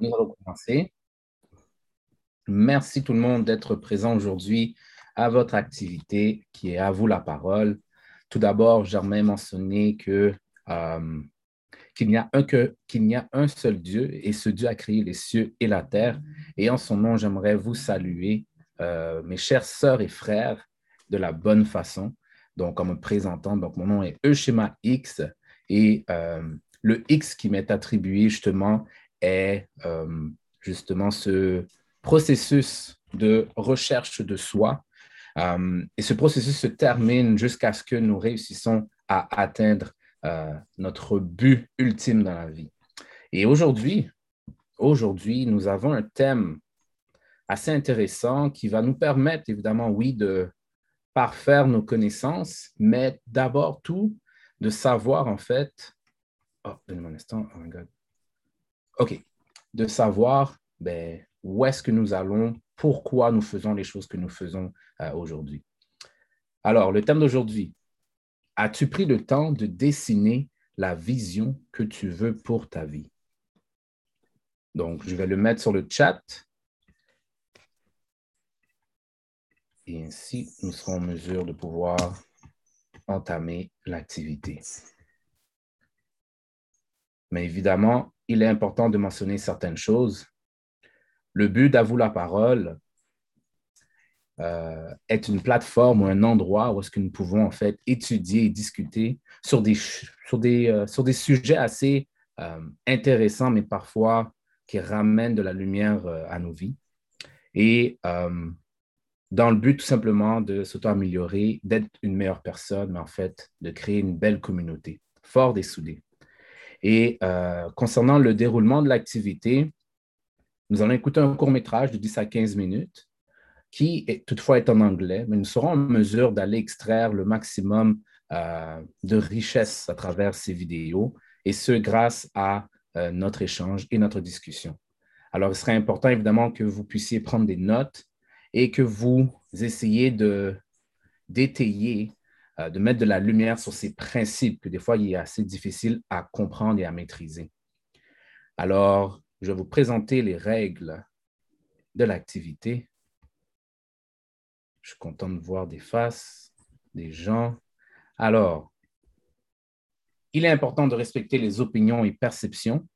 nous allons commencer. Merci tout le monde d'être présent aujourd'hui à votre activité qui est à vous la parole. Tout d'abord, j'aimerais mentionner que euh, qu'il n'y a un qu'il n'y a un seul Dieu et ce Dieu a créé les cieux et la terre. Et en son nom, j'aimerais vous saluer, euh, mes chères sœurs et frères, de la bonne façon. Donc, en me présentant, donc mon nom est Euschema X et euh, le X qui m'est attribué justement est euh, justement ce processus de recherche de soi. Euh, et ce processus se termine jusqu'à ce que nous réussissons à atteindre euh, notre but ultime dans la vie. Et aujourd'hui, aujourd'hui, nous avons un thème assez intéressant qui va nous permettre, évidemment, oui, de parfaire nos connaissances, mais d'abord tout, de savoir en fait. Oh, donne-moi un instant. Oh my God. OK. De savoir ben, où est-ce que nous allons, pourquoi nous faisons les choses que nous faisons euh, aujourd'hui. Alors, le thème d'aujourd'hui, as-tu pris le temps de dessiner la vision que tu veux pour ta vie? Donc, je vais le mettre sur le chat. Et ainsi, nous serons en mesure de pouvoir entamer l'activité. Mais évidemment, il est important de mentionner certaines choses. Le but d'Avoue la parole euh, est une plateforme ou un endroit où est-ce que nous pouvons en fait étudier et discuter sur des, sur des, euh, sur des sujets assez euh, intéressants, mais parfois qui ramènent de la lumière à nos vies. Et dans le but tout simplement de s'auto-améliorer, d'être une meilleure personne, mais en fait de créer une belle communauté, forte et soudée. Et euh, concernant le déroulement de l'activité, nous allons écouter un court métrage de 10 à 15 minutes qui toutefois est en anglais, mais nous serons en mesure d'aller extraire le maximum euh, de richesse à travers ces vidéos, et ce grâce à euh, notre échange et notre discussion. Alors, il serait important évidemment que vous puissiez prendre des notes et que vous essayiez d'étayer euh, de mettre de la lumière sur ces principes que des fois, il est assez difficile à comprendre et à maîtriser. Alors, je vais vous présenter les règles de l'activité. Je suis content de voir des faces, des gens. Alors, il est important de respecter les opinions et perceptions.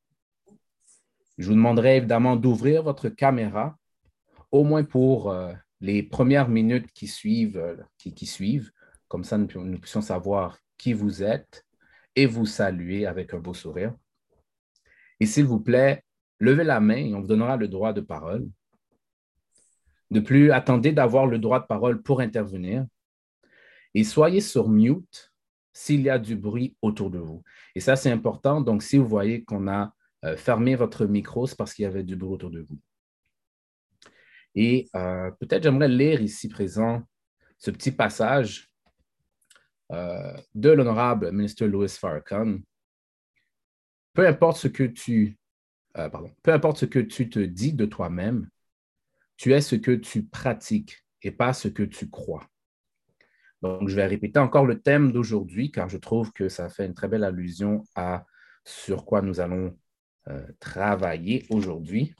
Je vous demanderai évidemment d'ouvrir votre caméra, au moins pour euh, les premières minutes qui suivent, euh, qui suivent comme ça, nous, puissions savoir qui vous êtes et vous saluer avec un beau sourire. Et s'il vous plaît, levez la main et on vous donnera le droit de parole. De plus, attendez d'avoir le droit de parole pour intervenir. Et soyez sur mute s'il y a du bruit autour de vous. Et ça, c'est important. Donc, si vous voyez qu'on a euh, fermé votre micro, c'est parce qu'il y avait du bruit autour de vous. Et euh, peut-être j'aimerais lire ici présent ce petit passage de l'honorable ministre Louis Farrakhan, peu importe ce que tu, euh, pardon, peu importe ce que tu te dis de toi-même, tu es ce que tu pratiques et pas ce que tu crois. Donc, je vais répéter encore le thème d'aujourd'hui car je trouve que ça fait une très belle allusion à sur quoi nous allons euh, travailler aujourd'hui.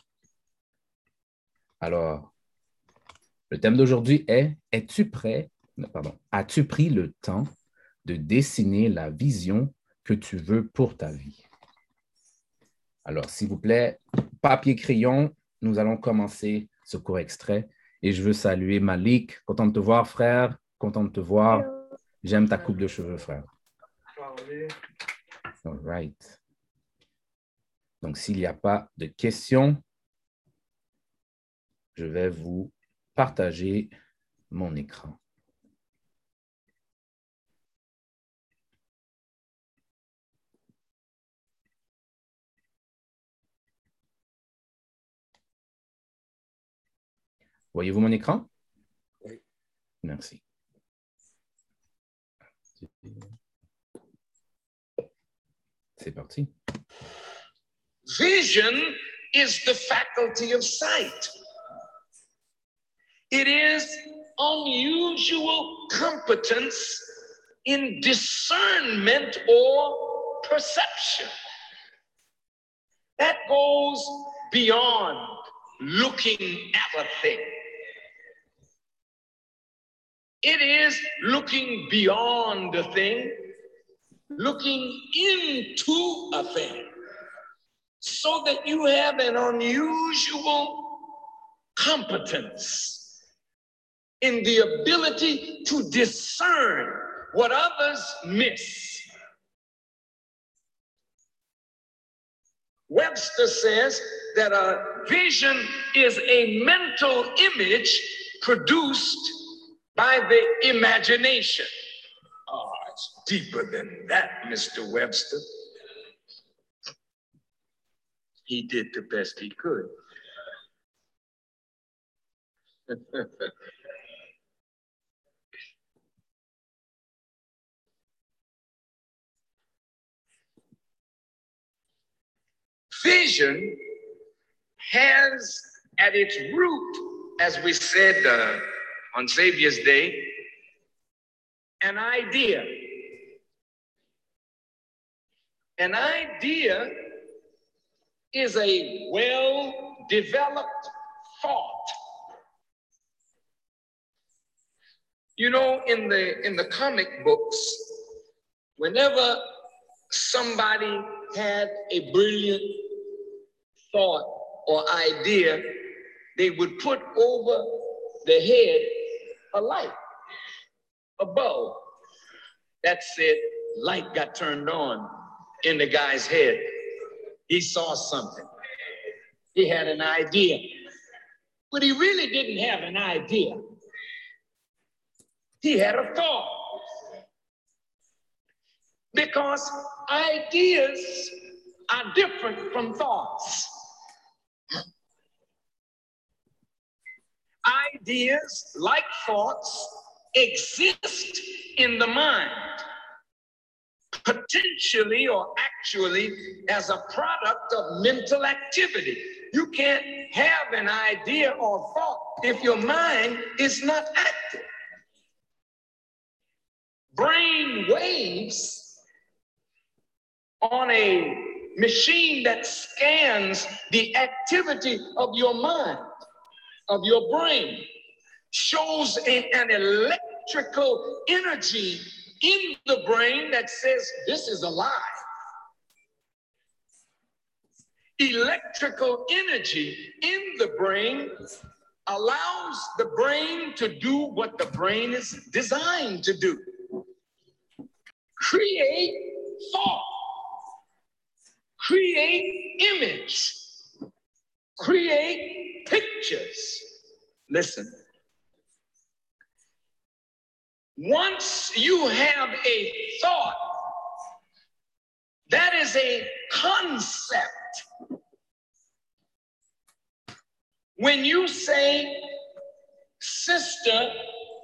Alors, le thème d'aujourd'hui est Es-tu prêt? Pardon, as-tu pris le temps de dessiner la vision que tu veux pour ta vie. Alors, s'il vous plaît, papier, crayon, nous allons commencer ce court extrait. Et je veux saluer Malik. Content de te voir, frère. Content de te voir. J'aime ta coupe de cheveux, frère. All right. Donc, s'il n'y a pas de questions, je vais vous partager mon écran. Voyez-vous mon écran? Oui. Merci. C'est parti. Vision is the faculty of sight. It is unusual competence in discernment or perception. That goes beyond looking at a thing. It is looking beyond a thing, looking into a thing, so that you have an unusual competence in the ability to discern what others miss. Webster says that a vision is a mental image produced by the imagination. Oh, it's deeper than that, Mr. Webster. He did the best he could. Vision has at its root, as we said uh, on Savior's Day, an idea. An idea is a well developed thought. You know, in the in the comic books, whenever somebody had a brilliant thought or idea, they would put over the head a light, a bulb. That's it. Light got turned on in the guy's head. He saw something. He had an idea. But he really didn't have an idea. He had a thought. Because ideas are different from thoughts. Ideas, like thoughts, exist in the mind, potentially or actually as a product of mental activity. You can't have an idea or thought if your mind is not active. Brain waves on a machine that scans the activity of your mind of your brain shows a, an electrical energy in the brain that says this is alive. Electrical energy in the brain allows the brain to do what the brain is designed to do. Create thought, create image, create pictures. Listen. Once you have a thought, that is a concept. When you say, sister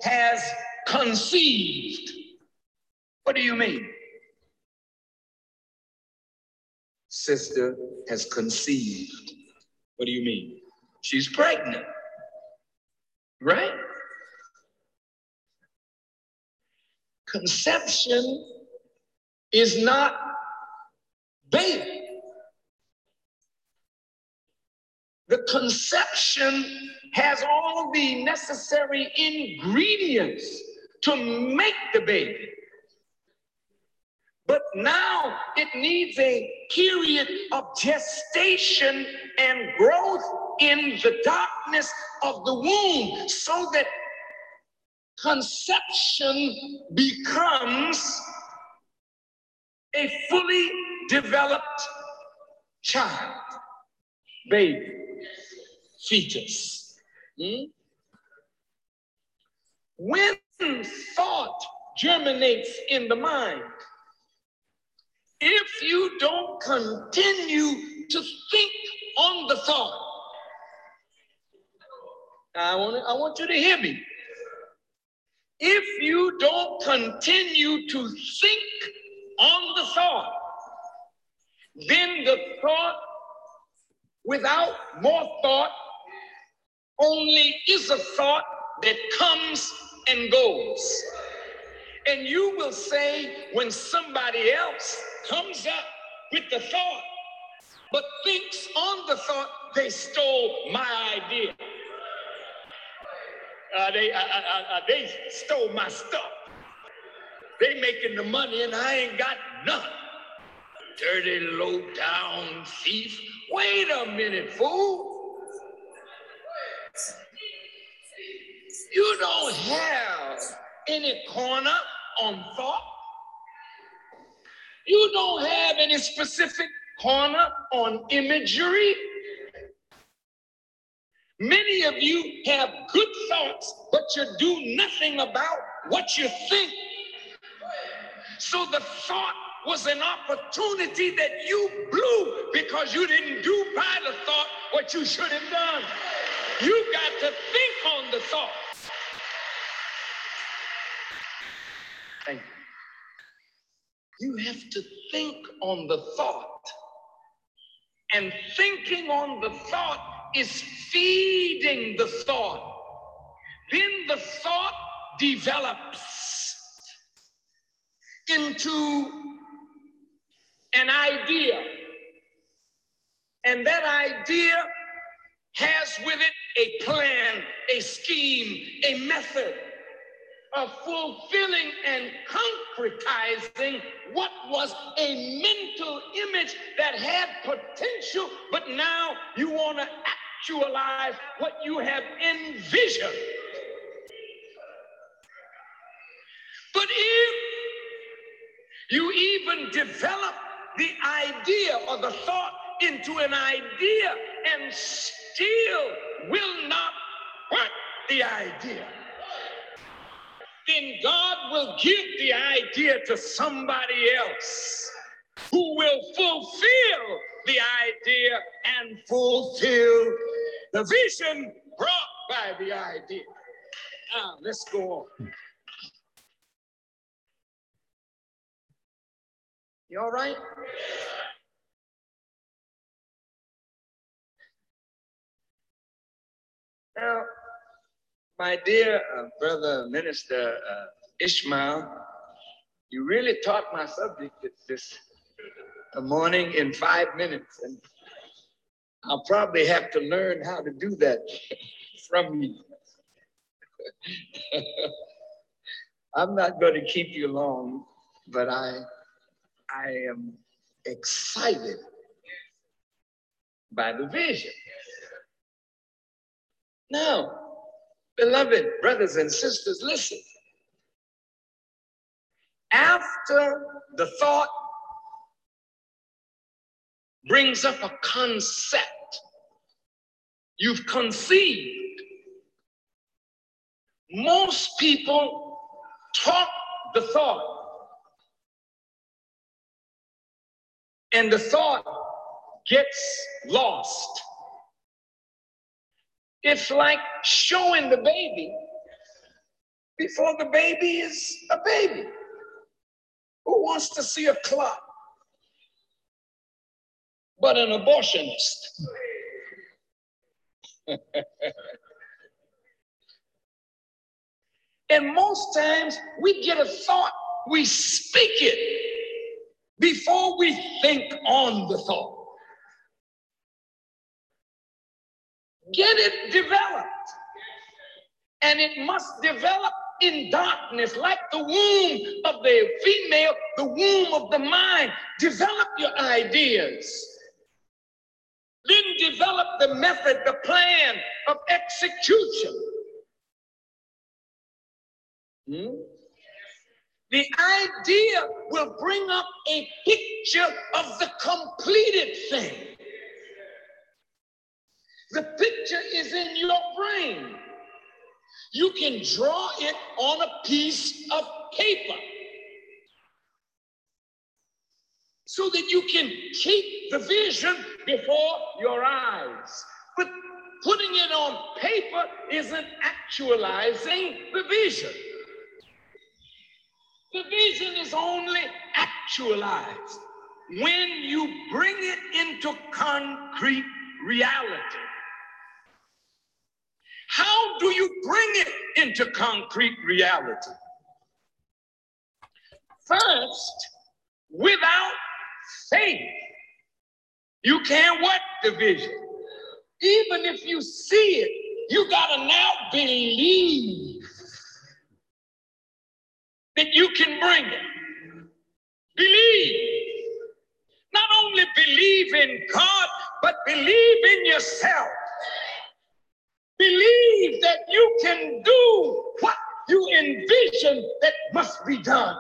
has conceived, what do you mean? Sister has conceived. What do you mean? She's pregnant. Right? Conception is not baby. The conception has all the necessary ingredients to make the baby. But now it needs a period of gestation and growth in the darkness of the womb so that conception becomes a fully developed child, baby, fetus. Hmm? When thought germinates in the mind, you don't continue to think on the thought, I want, I want you to hear me. If you don't continue to think on the thought, then the thought without more thought only is a thought that comes and goes. And you will say, when somebody else comes up with the thought, but thinks on the thought they stole my idea. Uh, they, uh, uh, uh, they stole my stuff. They making the money and I ain't got none. Dirty, low down thief. Wait a minute, fool. You don't have any corner thought. You don't have any specific corner on imagery. Many of you have good thoughts, but you do nothing about what you think. So the thought was an opportunity that you blew because you didn't do by the thought what you should have done. You got to think on the thought. You. Have to think on the thought. And thinking on the thought is feeding the thought. Then the thought develops into an idea. And that idea has with it a plan, a scheme, a method of fulfilling and concretizing what was a mental image that had potential, but now you want to actualize what you have envisioned. But if you even develop the idea or the thought into an idea and still will not work the idea, then God will give the idea to somebody else who will fulfill the idea and fulfill the vision brought by the idea. Now, let's go on. You all right? Now, my dear uh, brother minister uh, Ishmael, you really taught my subject this morning in five minutes, and I'll probably have to learn how to do that from you. I'm not going to keep you long, but I, I am excited by the vision. Now, Beloved brothers and sisters, listen. After the thought brings up a concept, you've conceived. Most people talk the thought, and the thought gets lost. It's like showing the baby before the baby is a baby. Who wants to see a clot? But an abortionist. and most times we get a thought, we speak it before we think on the thought. Get it developed. And it must develop in darkness, like the womb of the female, the womb of the mind. Develop your ideas. Then develop the method, the plan of execution. Hmm? The idea will bring up a picture of the completed thing. The picture is in your brain. You can draw it on a piece of paper so that you can keep the vision before your eyes. But putting it on paper isn't actualizing the vision. The vision is only actualized when you bring it into concrete reality. How do you bring it into concrete reality? First, without faith, You can't what vision. Even if you see it, you got to now believe that you can bring it. Believe. Not only believe in God, but believe in yourself. Believe that you can do what you envision that must be done.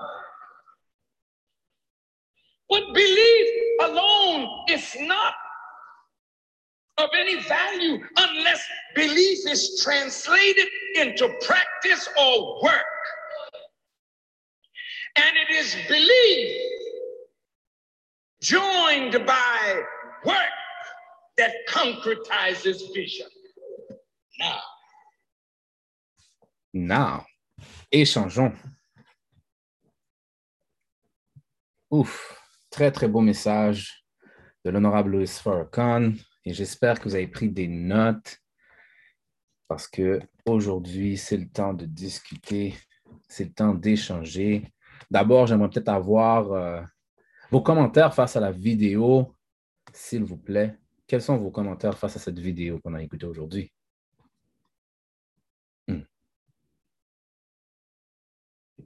But belief alone is not of any value unless belief is translated into practice or work. And it is belief joined by work that concretizes vision. Now. Échangeons. Ouf, très très beau message de l'honorable Louis Farrakhan et j'espère que vous avez pris des notes parce que aujourd'hui c'est le temps de discuter, c'est le temps d'échanger. D'abord, j'aimerais peut-être avoir euh, vos commentaires face à la vidéo, s'il vous plaît. Quels sont vos commentaires face à cette vidéo qu'on a écoutée aujourd'hui?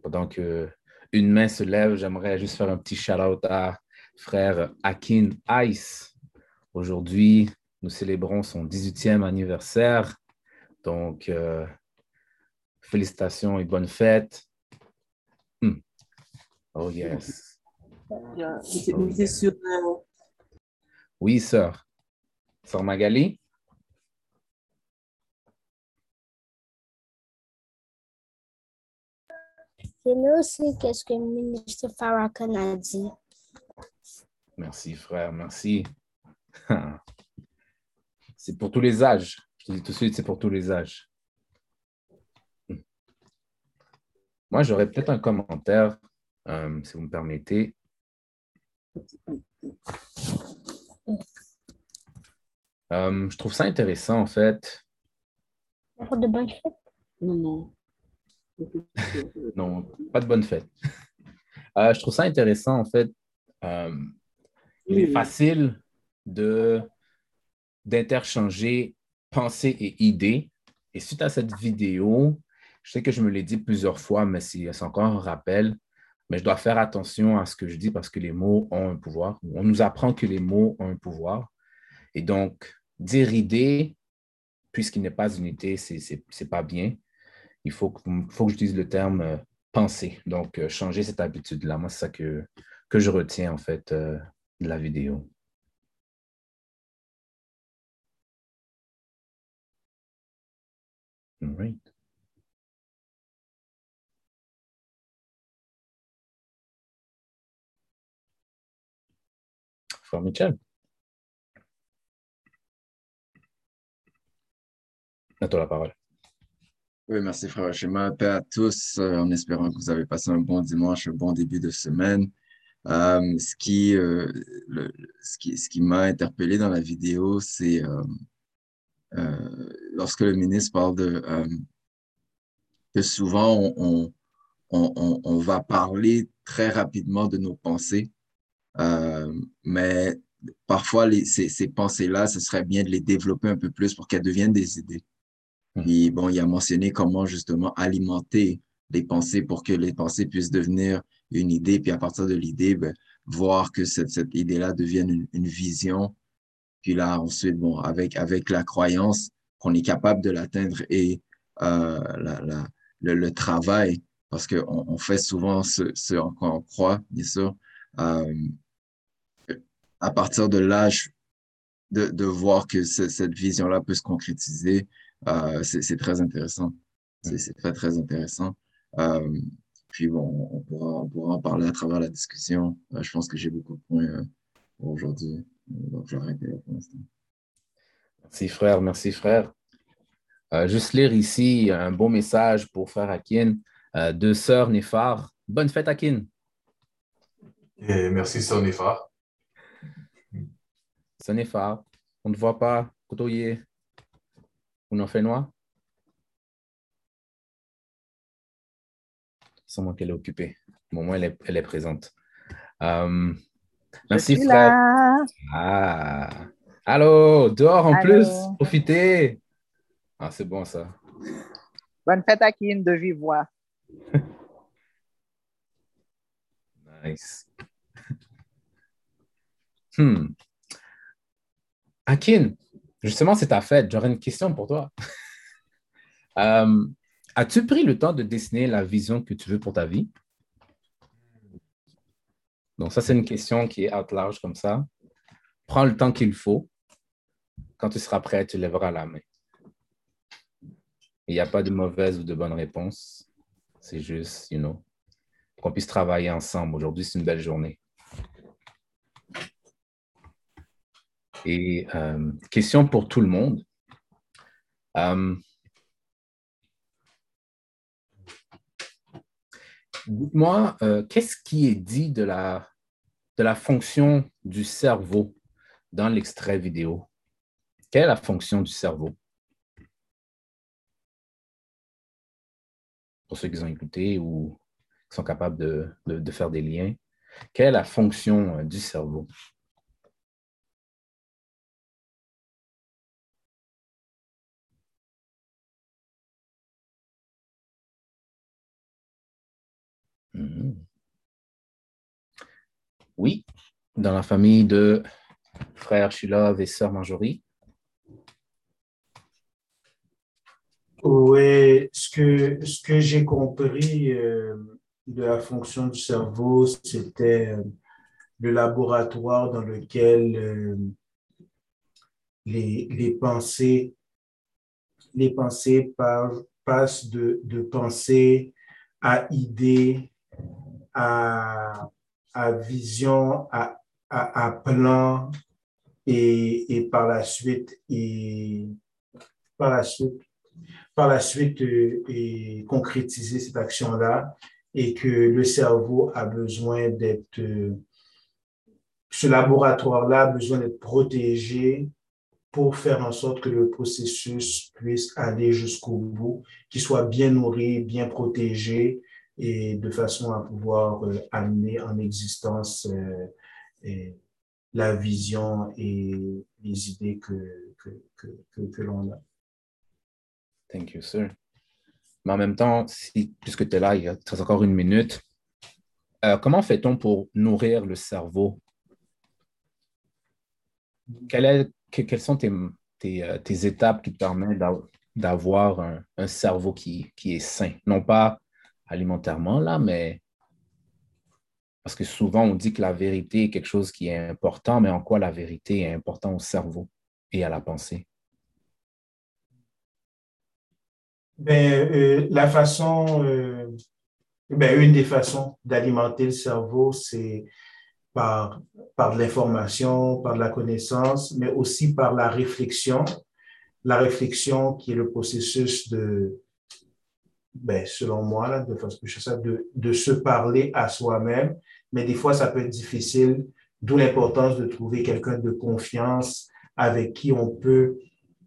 Pendant que une main se lève, j'aimerais juste faire un petit shout-out à frère Akin Ice. Aujourd'hui, nous célébrons son 18e anniversaire. Donc, euh, félicitations et bonne fête. Hmm. Oh yes. Oui, sœur. Sœur Magali? J'aimais aussi qu'est-ce que le ministre Farrakhan a dit. Merci, frère, merci. C'est pour tous les âges. Je te dis tout de suite, c'est pour tous les âges. Moi, j'aurais peut-être un commentaire, euh, si vous me permettez. Euh, je trouve ça intéressant, en fait. De bonne fête? Non, non. Non, pas de bonne fête. Euh, je trouve ça intéressant, en fait. Euh, il est facile de, d'interchanger pensée et idée. Et suite à cette vidéo, je sais que je me l'ai dit plusieurs fois, mais c'est, c'est encore un rappel. Mais je dois faire attention à ce que je dis parce que les mots ont un pouvoir. On nous apprend que les mots ont un pouvoir. Et donc, dire idée, puisqu'il n'est pas unité, c'est, c'est, c'est pas bien il faut, faut que j'utilise le terme euh, penser. Donc, euh, changer cette habitude-là. Moi, c'est ça que, que je retiens, en fait, euh, de la vidéo. Right. Michel. À toi la parole. Oui, merci frère Schéma. Paix à tous, euh, en espérant que vous avez passé un bon dimanche, un bon début de semaine. Euh, ce qui, euh, ce qui, ce qui m'a interpellé dans la vidéo, c'est lorsque le ministre parle de que souvent on, on, on, on, va parler très rapidement de nos pensées, mais parfois les, ces pensées-là, ce serait bien de les développer un peu plus pour qu'elles deviennent des idées. Et bon, il a mentionné comment justement alimenter les pensées pour que les pensées puissent devenir une idée, puis à partir de l'idée, ben, voir que cette, cette idée-là devienne une, une, vision. Puis là, ensuite, bon, avec, avec la croyance qu'on est capable de l'atteindre et euh, la, la, le, travail, parce qu'on on fait souvent ce, ce en quoi on croit, bien sûr. Euh, à partir de l'âge, de, de voir que cette vision-là peut se concrétiser, c'est très intéressant. C'est très, très intéressant. Euh, puis bon, on pourra, on pourra en parler à travers la discussion. Euh, je pense que j'ai beaucoup de points euh, pour aujourd'hui. Donc, j'arrête là pour l'instant. Merci, frère. Merci, frère. Euh, juste lire ici un beau message pour frère Akin. Euh, deux sœurs Néphar. Bonne fête, Akin. Et merci, sœur Néphar. Sœur Néphar, on ne voit pas côtoyer. Uno Fenois Sans moi qu'elle est occupée. Au moment, elle est, elle est présente. Um, Merci, frère. Ah. Allô, dehors en plus, profitez. Ah, c'est bon ça. Bonne fête à Kim de vive voix. nice. Hmm. Akin, justement, c'est ta fête. J'aurais une question pour toi. Euh, as-tu pris le temps de dessiner la vision que tu veux pour ta vie? Donc, ça, c'est une question qui est out large comme ça. Prends le temps qu'il faut. Quand tu seras prêt, tu lèveras la main. Il n'y a pas de mauvaise ou de bonne réponse. C'est juste, you know, qu'on puisse travailler ensemble. Aujourd'hui, c'est une belle journée. Et euh, question pour tout le monde. Euh, Dites-moi, euh, qu'est-ce qui est dit de la, fonction du cerveau dans l'extrait vidéo? Quelle est la fonction du cerveau? Pour ceux qui ont écouté ou qui sont capables de faire des liens, quelle est la fonction du cerveau? Oui, dans la famille de frère Shilov et sœur Marjorie. Oui, ce que, ce que j'ai compris euh, de la fonction du cerveau, c'était euh, le laboratoire dans lequel euh, les, les, pensées, les pensées passent de, de pensée à idée, à, à vision, à, à, plan et, et, par la suite, et par la suite, par la suite euh, et concrétiser cette action-là et que le cerveau a besoin d'être, euh, ce laboratoire-là a besoin d'être protégé pour faire en sorte que le processus puisse aller jusqu'au bout, qu'il soit bien nourri, bien protégé et de façon à pouvoir euh, amener en existence euh, la vision et les idées que, que, que, que, l'on a. Thank you, sir. Mais en même temps, puisque tu es là, il reste encore une minute. Euh, comment fait-on pour nourrir le cerveau? Quelles sont tes, tes, tes, étapes qui te permettent d'avoir un, un, cerveau qui, qui est sain? Non pas alimentairement, là, mais parce que souvent on dit que la vérité est quelque chose qui est important, mais en quoi la vérité est importante au cerveau et à la pensée? Ben, euh, la façon, euh, ben, une des façons d'alimenter le cerveau, c'est par, par de l'information, par de la connaissance, mais aussi par la réflexion. La réflexion qui est le processus de, ben, selon moi, là, de, de, de se parler à soi-même, mais des fois, ça peut être difficile, d'où l'importance de trouver quelqu'un de confiance avec qui on peut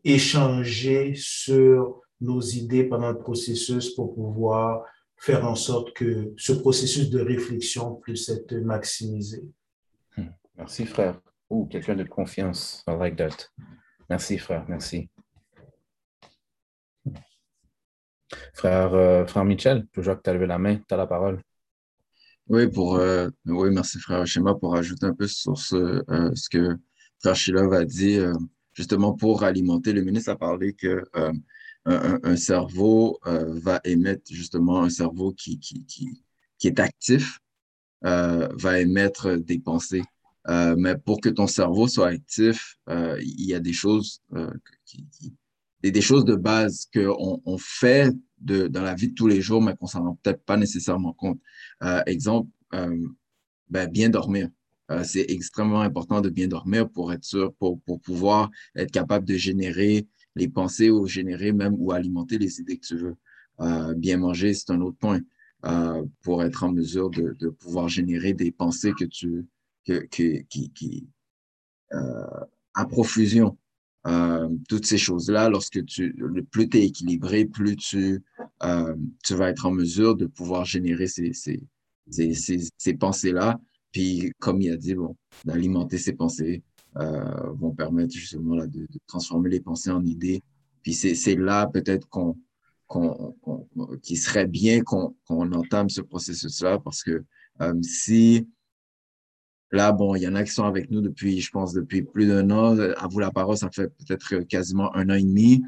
échanger sur nos idées pendant le processus pour pouvoir faire en sorte que ce processus de réflexion puisse être maximisé. Hmm. Merci, frère. Ou quelqu'un de confiance. I like that. Merci, frère. Merci. Frère, euh, frère Michel, je que tu as levé la main, tu as la parole. Oui, pour, euh, oui, merci frère Schéma pour ajouter un peu sur ce, euh, ce que frère Shilov a dit, euh, justement pour alimenter. Le ministre a parlé que un, un, cerveau va émettre justement un cerveau qui, qui, qui, qui est actif, va émettre des pensées. mais pour que ton cerveau soit actif, il y a des choses des choses de base qu'on on fait de, dans la vie de tous les jours, mais qu'on s'en rend peut-être pas nécessairement compte. Euh, exemple, euh, ben, bien dormir. Euh, c'est extrêmement important de bien dormir pour être sûr, pour, pour pouvoir être capable de générer les pensées ou générer même ou alimenter les idées que tu veux. Euh, bien manger, c'est un autre point. Euh, pour être en mesure de, de pouvoir générer des pensées que tu, que, que, qui, qui à profusion. Euh, toutes ces choses-là, lorsque tu, le plus tu es équilibré, plus tu, euh, tu vas être en mesure de pouvoir générer ces, ces, ces, ces, ces pensées-là. puis, comme il a dit, bon, d'alimenter ses pensées euh, vont permettre justement là, de, de, transformer les pensées en idées. Puis c'est là peut-être qu'on qu'on qu'il serait bien qu'on entame ce processus-là parce que euh, si là, bon, il y en a qui sont avec nous depuis, je pense, depuis plus d'un an. À vous la parole, ça fait peut-être quasiment un an et demi.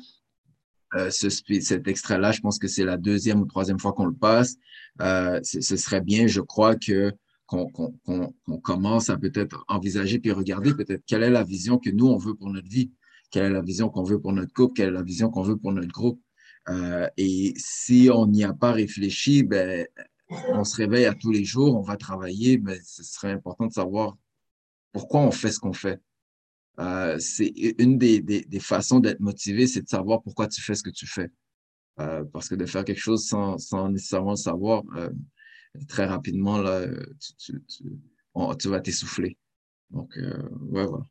Euh, ce, cet extrait-là, je pense que c'est la deuxième ou troisième fois qu'on le passe. Euh, ce serait bien, je crois que qu'on commence à peut-être envisager puis regarder peut-être quelle est la vision que nous, on veut pour notre vie, quelle est la vision qu'on veut pour notre couple, quelle est la vision qu'on veut pour notre groupe? Euh, et si on n'y a pas réfléchi, ben, on se réveille à tous les jours, on va travailler, mais ce serait important de savoir pourquoi on fait ce qu'on fait. Euh, c'est une des, des, des façons d'être motivé, c'est de savoir pourquoi tu fais ce que tu fais. Euh, parce que de faire quelque chose sans, sans nécessairement le savoir, euh, très rapidement, là, tu, tu, tu vas t'essouffler. Donc, euh, ouais, voilà.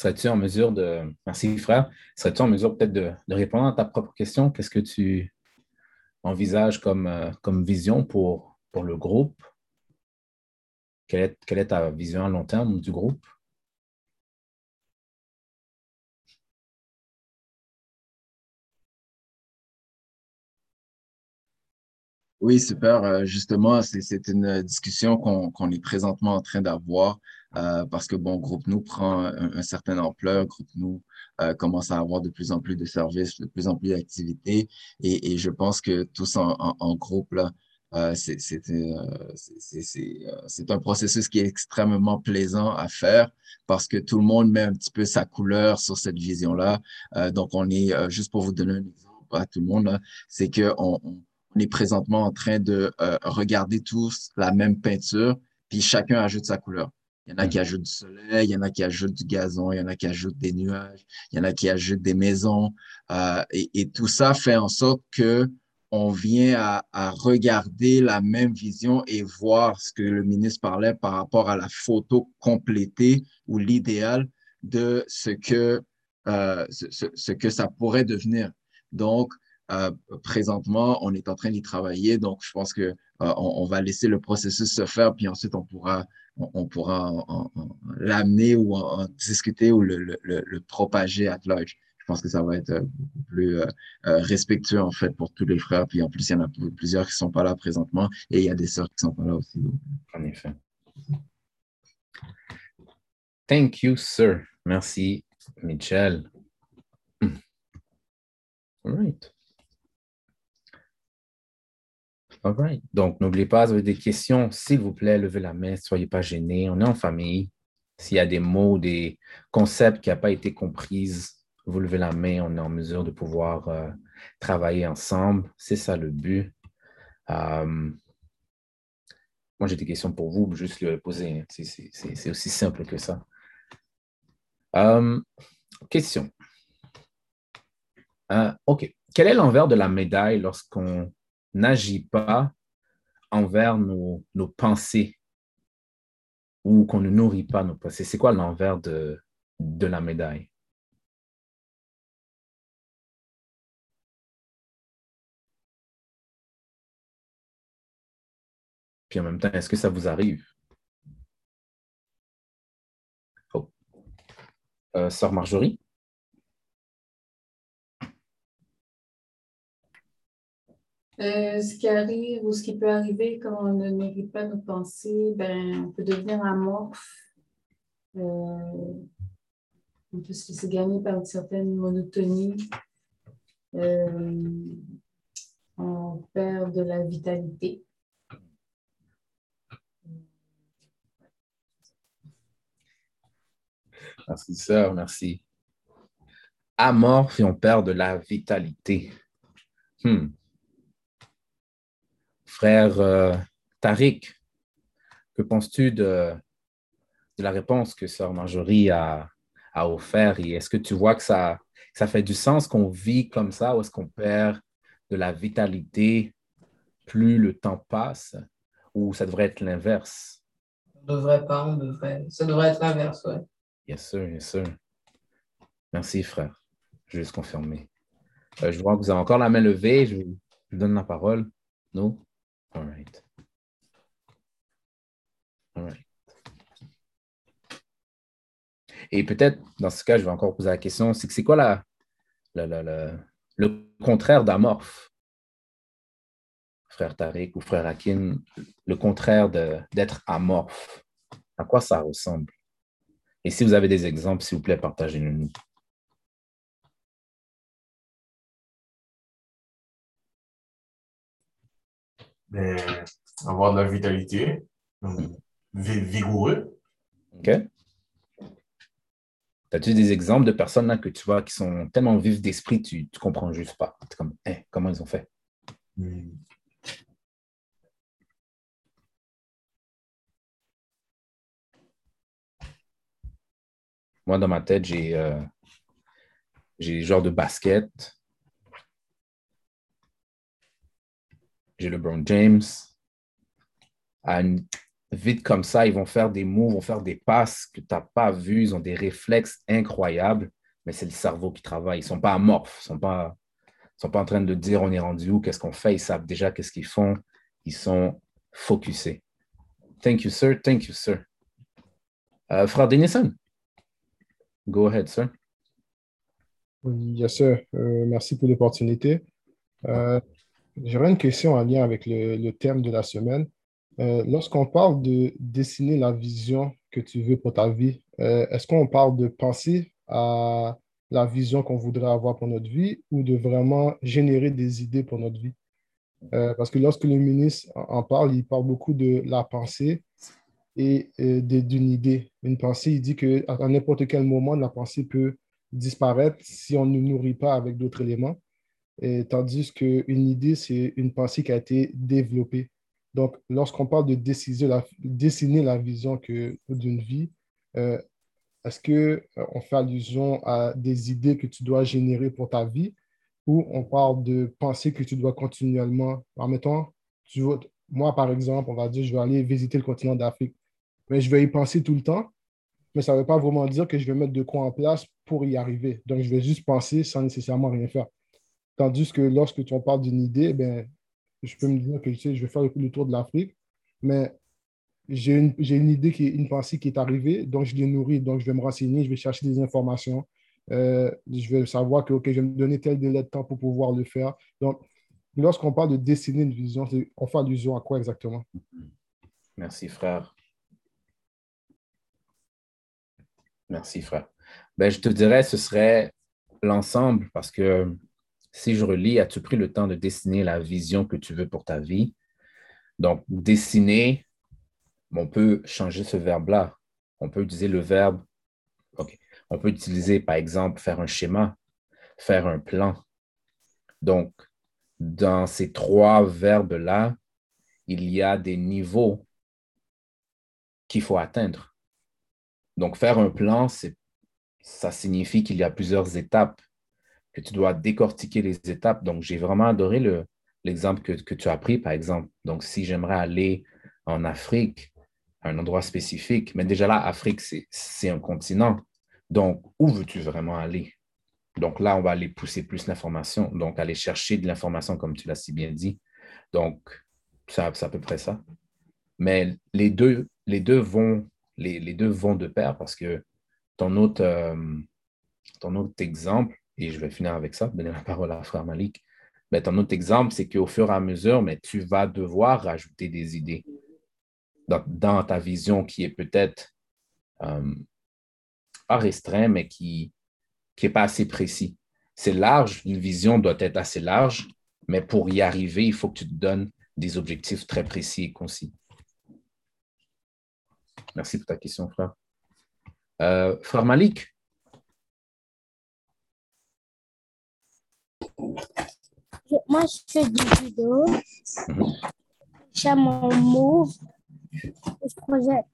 Serais-tu en mesure de. Merci, frère. Serais-tu en mesure peut-être de, répondre à ta propre question? Qu'est-ce que tu envisages comme, euh, vision pour, le groupe? Quelle est, quelle ta vision à long terme du groupe? Oui, super. Euh, justement, c'est une discussion qu'on qu est présentement en train d'avoir euh, parce que, bon, Groupe Nous prend un, un certain ampleur. Groupe Nous euh, commence à avoir de plus en plus de services, de plus en plus d'activités. Et, et, je pense que tous en, en, en groupe, là, euh, c'est un processus qui est extrêmement plaisant à faire parce que tout le monde met un petit peu sa couleur sur cette vision-là. donc, on est, juste pour vous donner un exemple à tout le monde, c'est qu'on on, on est présentement en train de euh, regarder tous la même peinture, puis chacun ajoute sa couleur. Il y en a qui ajoutent du soleil, il y en a qui ajoutent du gazon, il y en a qui ajoutent des nuages, il y en a qui ajoutent des maisons. Euh, et, tout ça fait en sorte que on vient à, regarder la même vision et voir ce que le ministre parlait par rapport à la photo complétée ou l'idéal de ce que, euh, ce, que ça pourrait devenir. Donc, euh, présentement, on est en train d'y travailler, donc je pense que euh, on, va laisser le processus se faire, puis ensuite on pourra, on, pourra l'amener ou en, discuter ou le, propager à large. Je pense que ça va être beaucoup plus euh, euh, respectueux en fait pour tous les frères. Puis en plus, il y en a plusieurs qui sont pas là présentement et il y a des sœurs qui sont pas là aussi. En effet. Thank you, sir. Merci, Michel. All right. Donc, n'oubliez pas, vous avez des questions, s'il vous plaît, levez la main, soyez pas gênés. On est en famille. S'il y a des mots, des concepts qui n'ont pas été compris, vous levez la main, on est en mesure de pouvoir euh, travailler ensemble. C'est ça le but. Um, moi, j'ai des questions pour vous, juste les poser. Hein. C'est aussi simple que ça. Um, question. OK. Quel est l'envers de la médaille lorsqu'on n'agit pas envers nos, nos pensées ou qu'on ne nourrit pas nos pensées. C'est quoi l'envers de, de la médaille? Puis en même temps, est-ce que ça vous arrive? Oh. Euh, Sœur Marjorie? Euh, ce qui arrive ou ce qui peut arriver quand on ne nourrit pas nos pensées, ben, on peut devenir amorphe. Euh, on peut se laisser gagner par une certaine monotonie. Euh, on perd de la vitalité. Merci, sœur, merci. Amorphe et on perd de la vitalité. Hmm. Frère euh, Tariq, que penses-tu de, de, la réponse que Sœur Marjorie a, a offert? Et est-ce que tu vois que ça, ça fait du sens qu'on vit comme ça ou est-ce qu'on perd de la vitalité plus le temps passe ou ça devrait être l'inverse? On ne devrait pas, on devrait. Ça devrait être l'inverse, oui. Yes, sir, yes, sir. Merci, frère. Je vais juste confirmer. Euh, je vois que vous avez encore la main levée. Je vous donne la parole. Non? All right. All right. Et peut-être, dans ce cas, je vais encore poser la question, c'est que c'est quoi la, le contraire d'amorphe? Frère Tariq ou frère Akin, le contraire d'être amorphe. À quoi ça ressemble? Et si vous avez des exemples, s'il vous plaît, partagez-nous. Ben, avoir de la vitalité, vigoureux. OK. As-tu des exemples de personnes là, que tu vois qui sont tellement vives d'esprit, tu ne comprends juste pas? comme, hein, comment ils ont fait? Hmm. Moi, dans ma tête, j'ai euh, j'ai genre de basket. J'ai LeBron James. Vite comme ça, ils vont faire des moves, vont faire des passes que tu n'as pas vues. Ils ont des réflexes incroyables, mais c'est le cerveau qui travaille. Ils ne sont pas amorphes. Ils ne sont pas, sont pas en train de dire on est rendu où, qu'est-ce qu'on fait? Ils savent déjà qu'est-ce qu'ils font. Ils sont focusés. Thank you, sir. Thank you, sir. Euh, frère Denison. Go ahead, sir. Oui, yes, sir. Euh, merci pour l'opportunité. Euh, J'aurais une question en lien avec le, thème de la semaine. Euh, lorsqu'on parle de dessiner la vision que tu veux pour ta vie, euh, est-ce qu'on parle de penser à la vision qu'on voudrait avoir pour notre vie ou de vraiment générer des idées pour notre vie? parce que lorsque le ministre en parle, il parle beaucoup de la pensée et euh, d'une idée. Une pensée, il dit qu'à n'importe quel moment, la pensée peut disparaître si on ne nourrit pas avec d'autres éléments. Et, tandis qu'une idée, c'est une pensée qui a été développée. Donc, lorsqu'on parle de dessiner la vision d'une vie, euh, est-ce qu'on euh, fait allusion à des idées que tu dois générer pour ta vie ou on parle de pensées que tu dois continuellement, en mettant, tu moi, par exemple, on va dire, je vais aller visiter le continent d'Afrique mais je vais y penser tout le temps. Mais ça ne veut pas vraiment dire que je vais mettre de quoi en place pour y arriver. Donc, je vais juste penser sans nécessairement rien faire. Tandis que lorsque tu parles d'une idée, ben, je peux me dire que je vais faire le, tour de l'Afrique, mais j'ai une, idée, qui une pensée qui est arrivée, donc je l'ai nourrie, donc je vais me renseigner, je vais chercher des informations, euh, je vais savoir que, je vais me donner tel délai de temps pour pouvoir le faire. Donc, lorsqu'on parle de dessiner une vision, on fait allusion à quoi exactement? Merci, frère. Merci, frère. Ben, je te dirais, ce serait l'ensemble parce que si je relis, as-tu pris le temps de dessiner la vision que tu veux pour ta vie? Donc, dessiner, on peut changer ce verbe-là. On peut utiliser le verbe, OK. On peut utiliser, par exemple, faire un schéma, faire un plan. Donc, dans ces trois verbes-là, il y a des niveaux qu'il faut atteindre. Donc, faire un plan, ça signifie qu'il y a plusieurs étapes, que tu dois décortiquer les étapes. Donc, j'ai vraiment adoré l'exemple que, tu as pris, par exemple. Donc, si j'aimerais aller en Afrique, à un endroit spécifique, mais déjà là, Afrique, c'est un continent. Donc, où veux-tu vraiment aller? Donc là, on va aller pousser plus l'information, donc aller chercher de l'information, comme tu l'as si bien dit. Donc, c'est à peu près ça. Mais les deux, les deux vont les, deux vont de pair parce que ton autre, euh, ton autre exemple, et je vais finir avec ça, donner la parole à Frère Malik, mais ton autre exemple, c'est qu'au fur et à mesure, mais tu vas devoir rajouter des idées dans, ta vision qui est peut-être euh, pas restreint, mais qui n'est pas assez précis. C'est large, une vision doit être assez large, mais pour y arriver, il faut que tu te donnes des objectifs très précis et concis. Merci pour ta question, frère. Euh, frère Malik. Moi, je fais du judo. J'ai mon move. Je projette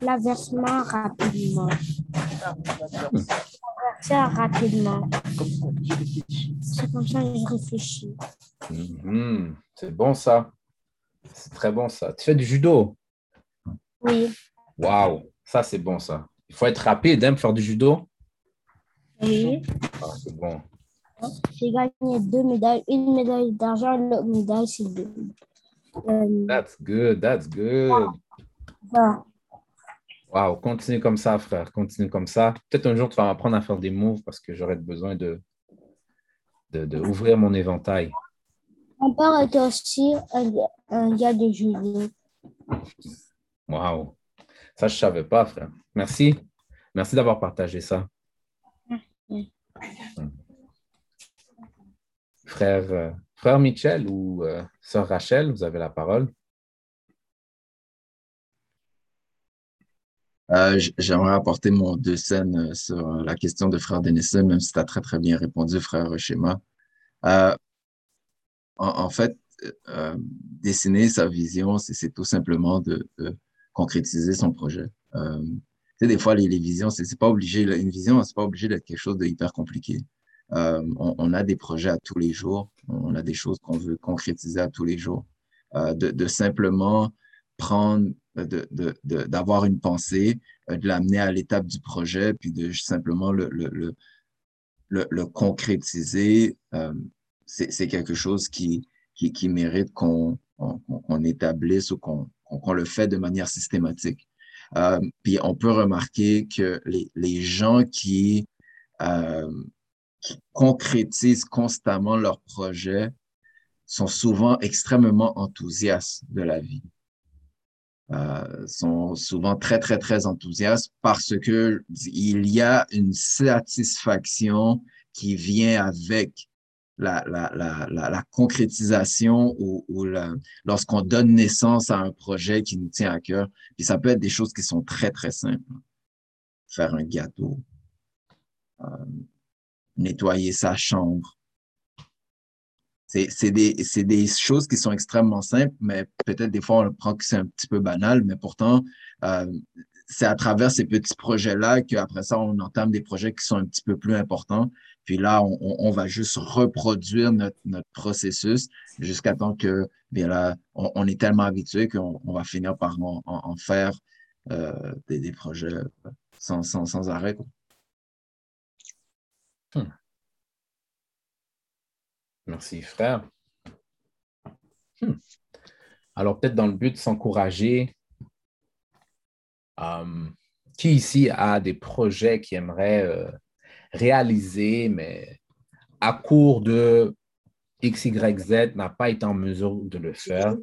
l'aversement rapidement. L'averser rapidement. C'est comme ça que je réfléchis. Mhm. C'est bon ça. C'est très bon ça. Tu fais du judo? Oui. Waouh, ça c'est bon ça. Il faut être rapide hein, pour faire du judo? Oui. Ah, c'est bon. J'ai gagné deux médailles. Une médaille d'argent, l'autre médaille, c'est de. Euh, That's good, that's good. Wow, continue comme ça, frère. Continue comme ça. Peut-être un jour, tu vas m'apprendre à faire des moves parce que j'aurais besoin de, de, de ouvrir mon éventail. Mon père était aussi un, un gars de judo. Wow. Ça, je ne savais pas, frère. Merci. Merci d'avoir partagé ça. Euh, frère Michel ou euh, sœur Rachel, vous avez la parole. Euh, J'aimerais apporter mon deux scènes euh, sur euh, la question de frère Denison, même si tu as très, très bien répondu, frère Schéma. Euh, en, fait, euh, dessiner sa vision, c'est tout simplement de, concrétiser son projet. Euh, tu des fois, les, les visions, c'est pas obligé, une vision, c'est pas obligé d'être quelque chose de hyper compliqué. Euh, on, a des projets à tous les jours, on a des choses qu'on veut concrétiser à tous les jours. Euh, de, simplement prendre, de, de, de- d'avoir une pensée, euh, de l'amener à l'étape du projet, puis de simplement le, le, le, concrétiser, euh, c'est quelque chose qui, qui, mérite qu'on qu'on établisse ou qu'on le fait de manière systématique. Euh, puis on peut remarquer que les, les gens qui, euh, qui concrétisent constamment leurs projets sont souvent extrêmement enthousiastes de la vie. Euh, sont souvent très, très, très enthousiastes parce que il y a une satisfaction qui vient avec la, la, la, la, la concrétisation ou, ou lorsqu'on donne naissance à un projet qui nous tient à cœur. Puis ça peut être des choses qui sont très, très simples. Faire un gâteau, euh, nettoyer sa chambre. C'est des, des choses qui sont extrêmement simples, mais peut-être des fois on le prend que c'est un petit peu banal, mais pourtant, euh, c'est à travers ces petits projets-là qu'après ça, on entame des projets qui sont un petit peu plus importants. Puis là, on, on- va juste reproduire notre, notre processus jusqu'à temps que, bien là, on, est tellement habitué qu'on on va finir par en, en- en faire euh, des, des projets sans, sans, sans arrêt. quoi. Merci, frère. Hmm. Alors, peut-être dans le but de s'encourager, euh, qui ici a des projets qui aimerait euh, réaliser, mais à court de X, Y, Z n'a pas été en mesure de le faire?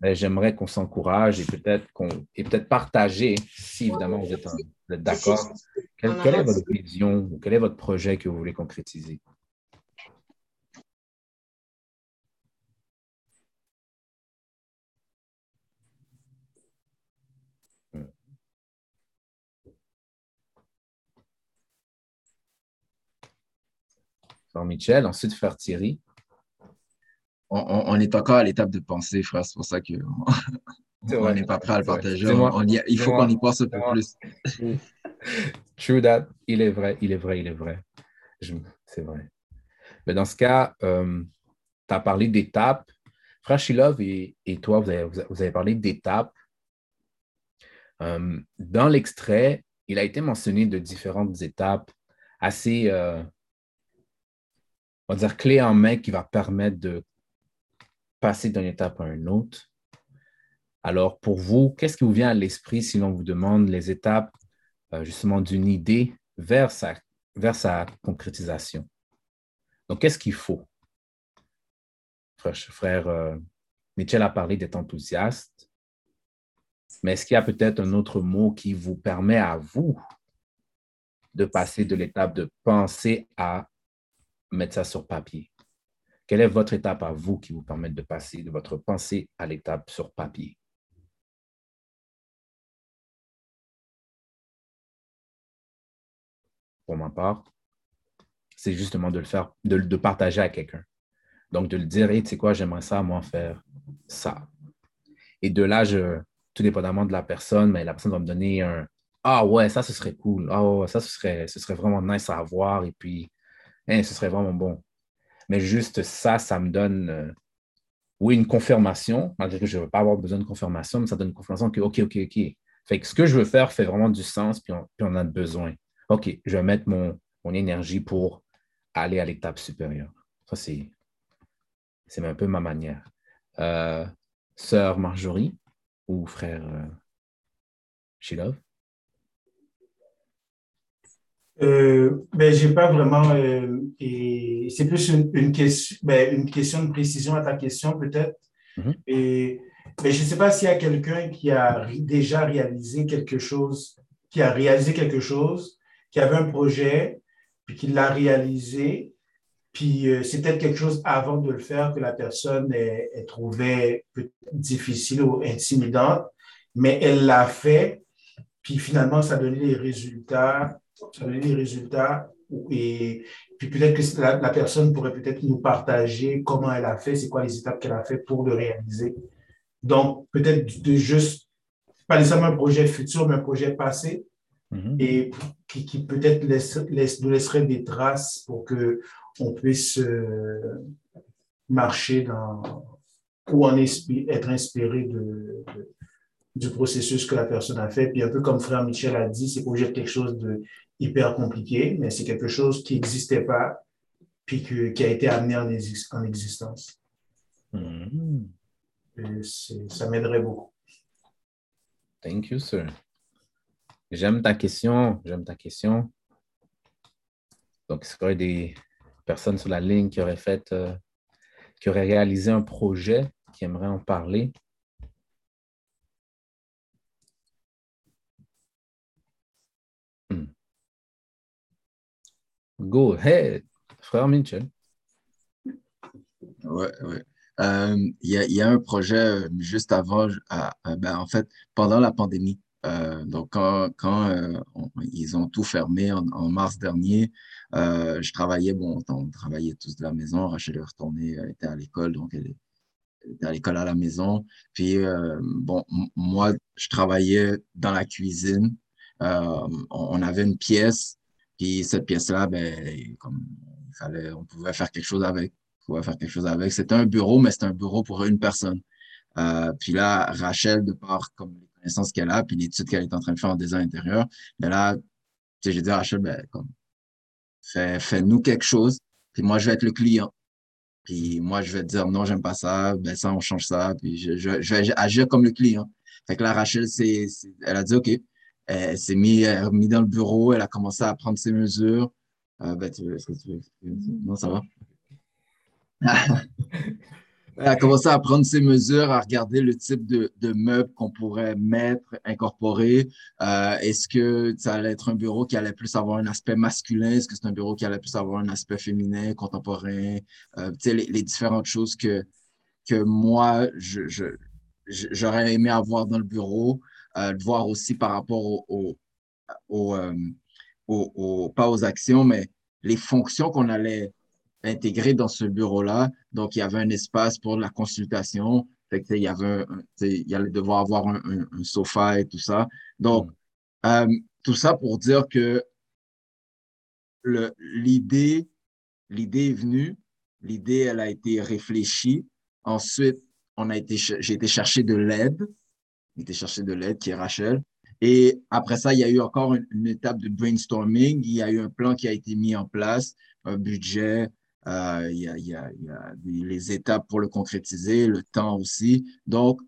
Mais J'aimerais qu'on s'encourage et peut-être qu'on et peut-être partager, si évidemment vous êtes, êtes d'accord, quelle, quelle est votre vision ou quel est votre projet que vous voulez concrétiser? Frère Michel, ensuite Frère Thierry. On, on- on est encore à l'étape de pensée, frère. C'est pour ça que on n'est pas prêt à le partager. On y- il faut qu'on y pense un peu plus. True that. Il est vrai, il est vrai, il est vrai. C'est vrai. Mais dans ce cas, tu as parlé d'étapes. Frère Shilov et, et toi, vous avez, vous avez- vous avez parlé d'étapes. Euh, dans l'extrait, il a été mentionné de différentes étapes assez, euh, on va dire, clés en main qui va permettre de passer d'une étape à une autre. Alors, pour vous, qu'est-ce qui vous vient à l'esprit si l'on vous demande les étapes euh, justement d'une idée vers sa, concrétisation? Donc, qu'est-ce qu'il faut? Frère, euh, Mitchell a parlé d'être enthousiaste, mais est-ce qu'il y a peut-être un autre mot qui vous permet à vous de passer de l'étape de penser à mettre ça sur papier? Quelle est votre étape à vous qui vous permet de passer de votre pensée à l'étape sur papier? Pour ma part, c'est justement de le faire, de, de partager à quelqu'un. Donc, de le dire, hey, tu sais quoi, j'aimerais ça, moi, faire ça. Et de là, je, tout dépendamment de la personne, mais la personne va me donner un Ah ouais, ça, ce serait cool. Ah ouais, ça, ce serait, ce serait vraiment nice à avoir. Et puis, hein, ce serait vraiment bon. Mais juste ça, ça me donne, euh, oui, une confirmation, malgré que je ne veux pas avoir besoin de confirmation, mais ça donne une confirmation que, OK, OK, OK. Fait que ce que je veux faire fait vraiment du sens, puis on, a besoin. OK, je vais mettre mon, énergie pour aller à l'étape supérieure. Ça, c'est, un peu ma manière. Euh, sœur Marjorie ou frère euh, Shilov? Euh, ben, j'ai pas vraiment. Euh, et c'est plus une, une question, ben, une question de précision à ta question, peut-être. Mhm. Et mais je ne sais pas s'il y a quelqu'un qui a déjà réalisé quelque chose, qui a réalisé quelque chose, qui avait un projet, puis qui l'a réalisé, puis euh, c'est peut-être quelque chose avant de le faire que la personne est, est trouvait difficile ou intimidante, mais elle l'a fait, puis finalement ça a donné les résultats, ça a donné les résultats, et puis peut-être que la, la personne pourrait peut-être nous partager comment elle a fait, c'est quoi les étapes qu'elle a fait pour le réaliser. Donc, peut-être de juste, pas nécessairement un projet futur, mais un projet passé, Mhm. et qui, qui peut-être laisse, laisse- nous laisserait des traces pour que on puisse euh, marcher dans, ou en inspi- être inspiré de, de- du processus que la personne a fait. Puis un peu comme frère Michel a dit, c'est de quelque chose de hyper compliqué, mais c'est quelque chose qui n'existait pas, puis que- qui a été amené en, exis- en existence. C'est- ça m'aiderait beaucoup. Thank you, sir. J'aime ta question. J'aime ta question. Donc, est-ce qu'il y aurait des personnes sur la ligne qui auraient fait, euh, qui auraient réalisé un projet, qui aimeraient en parler? Go ahead, frère Mitchell. Ouais, ouais. Euh, Il y a, un projet euh, juste avant, ben, en fait, pendant la pandémie. Euh, donc, quand, quand ils ont tout fermé en, mars dernier, je travaillais, bon, on travaillait tous de la maison. Rachel est retournée, elle était à l'école, donc elle, elle était à l'école à la maison. Puis, bon, moi, je travaillais dans la cuisine. On avait une pièce, puis cette pièce-là, ben, comme fallait, on pouvait faire quelque chose avec pouvait faire quelque chose avec. C'était un bureau, mais c'était un bureau pour une personne. Euh, puis là, Rachel, de par comme les connaissances qu'elle a, puis l'étude qu'elle est en train de faire en design intérieur, ben là, j'ai dit à Rachel, ben, comme, fais, fais-nous quelque chose, puis moi, je vais être le client. Puis moi, je vais te dire, non, j'aime pas ça, ben ça, on change ça, puis je, je, vais agir comme le client. Fait que là, Rachel, c'est- elle a dit, OK. Elle s'est mis, elle a mis dans le bureau, elle a commencé à prendre ses mesures. Euh, ben, est-ce que tu veux expliquer? Non, ça va? Elle a commencé à prendre ses mesures, à regarder le type de, meubles qu'on pourrait mettre, incorporer. Euh, Est-ce que ça allait être un bureau qui allait plus avoir un aspect masculin? Est-ce que c'est un bureau qui allait plus avoir un aspect féminin, contemporain? Euh, tu sais, les, différentes choses que, que moi, je- j'aurais aimé avoir dans le bureau. Euh, de voir aussi par rapport au, au, au, euh, au- au- pas aux actions, mais les fonctions qu'on allait intégré dans ce bureau-là. Donc, il y avait un espace pour la consultation. Fait que, il y avait un- il allait devoir avoir un, un- un sofa et tout ça. Donc, euh, tout ça pour dire que l'idée, l'idée est venue, l'idée, elle a été réfléchie. Ensuite, on a été, ch- j'ai été chercher de l'aide. J'ai été chercher de l'aide, qui est Rachel. Et après ça, il y a eu encore une, étape de brainstorming. Il y a eu un plan qui a été mis en place, un budget, euh, il y a, il y a- il les étapes pour le concrétiser, le temps aussi. Donc,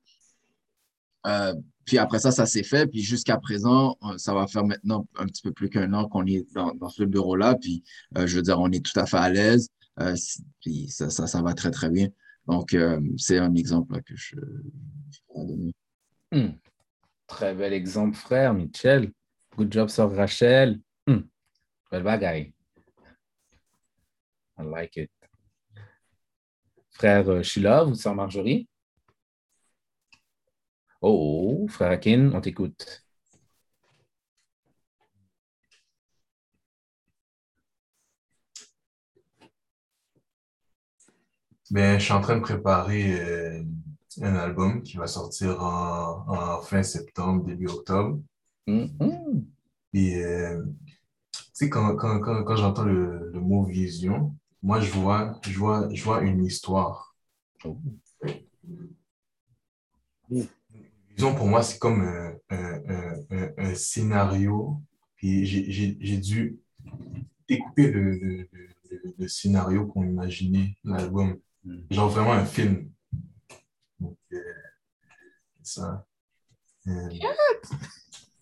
euh, puis après ça, ça s'est fait. Puis jusqu'à présent, euh, ça va faire maintenant un petit peu plus qu'un an qu'on est dans, ce bureau-là. Puis je veux dire, on est tout à fait à l'aise. Puis ça, ça, ça va très, très bien. Donc, c'est un exemple que je, je donner. Hmm. Très bel exemple, frère Michel. Good job sur Rachel. Hmm. Belle bagaille. I like it. Frère euh, Sheila, vous sœur Marjorie? Oh, frère Akin, on t'écoute. Ben, je suis en train de préparer euh, un album qui va sortir en, en fin septembre, début octobre. Mhm. Puis, euh, tu sais, quand, quand, quand, quand j'entends le, le mot vision, moi, je vois, je vois, je vois une histoire. Oh. Vision, pour moi, c'est comme un, un, un, un- scénario. Puis, j'ai- j'ai j'ai dû découper le, le, le, scénario qu'on imaginait l'album. Mm. Genre vraiment un film. Ça. Euh,